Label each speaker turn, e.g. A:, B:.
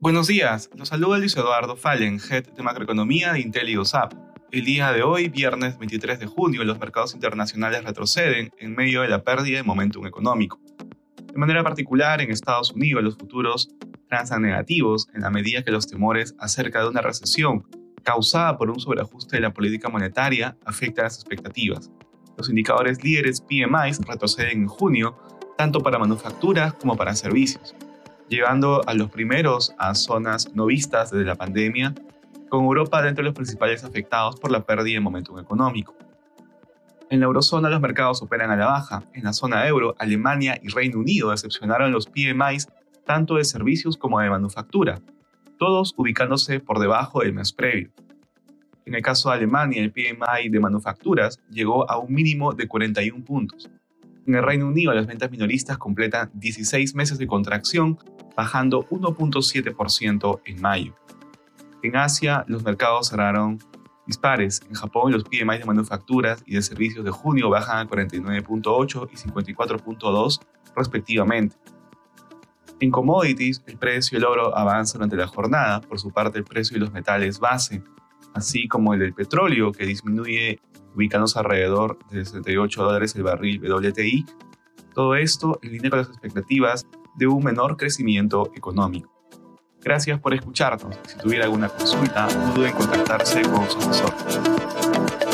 A: Buenos días, los saluda Luis Eduardo Fallen, Head de Macroeconomía de Intel y USAP. El día de hoy, viernes 23 de junio, los mercados internacionales retroceden en medio de la pérdida de momentum económico. De manera particular, en Estados Unidos los futuros transan negativos en la medida que los temores acerca de una recesión causada por un sobreajuste de la política monetaria afectan las expectativas. Los indicadores líderes PMI retroceden en junio, tanto para manufacturas como para servicios llevando a los primeros a zonas no vistas desde la pandemia, con Europa dentro de los principales afectados por la pérdida de momentum económico. En la eurozona los mercados operan a la baja. En la zona euro, Alemania y Reino Unido decepcionaron los PMIs tanto de servicios como de manufactura, todos ubicándose por debajo del mes previo. En el caso de Alemania, el PMI de manufacturas llegó a un mínimo de 41 puntos, en el Reino Unido, las ventas minoristas completan 16 meses de contracción, bajando 1.7% en mayo. En Asia, los mercados cerraron dispares. En Japón, los PMI de manufacturas y de servicios de junio bajan a 49.8 y 54.2 respectivamente. En commodities, el precio del oro avanza durante la jornada, por su parte el precio de los metales base, así como el del petróleo, que disminuye ubicándose alrededor de 68 dólares el barril WTI. Todo esto en línea con las expectativas de un menor crecimiento económico. Gracias por escucharnos. Si tuviera alguna consulta, no duden en contactarse con su asesor.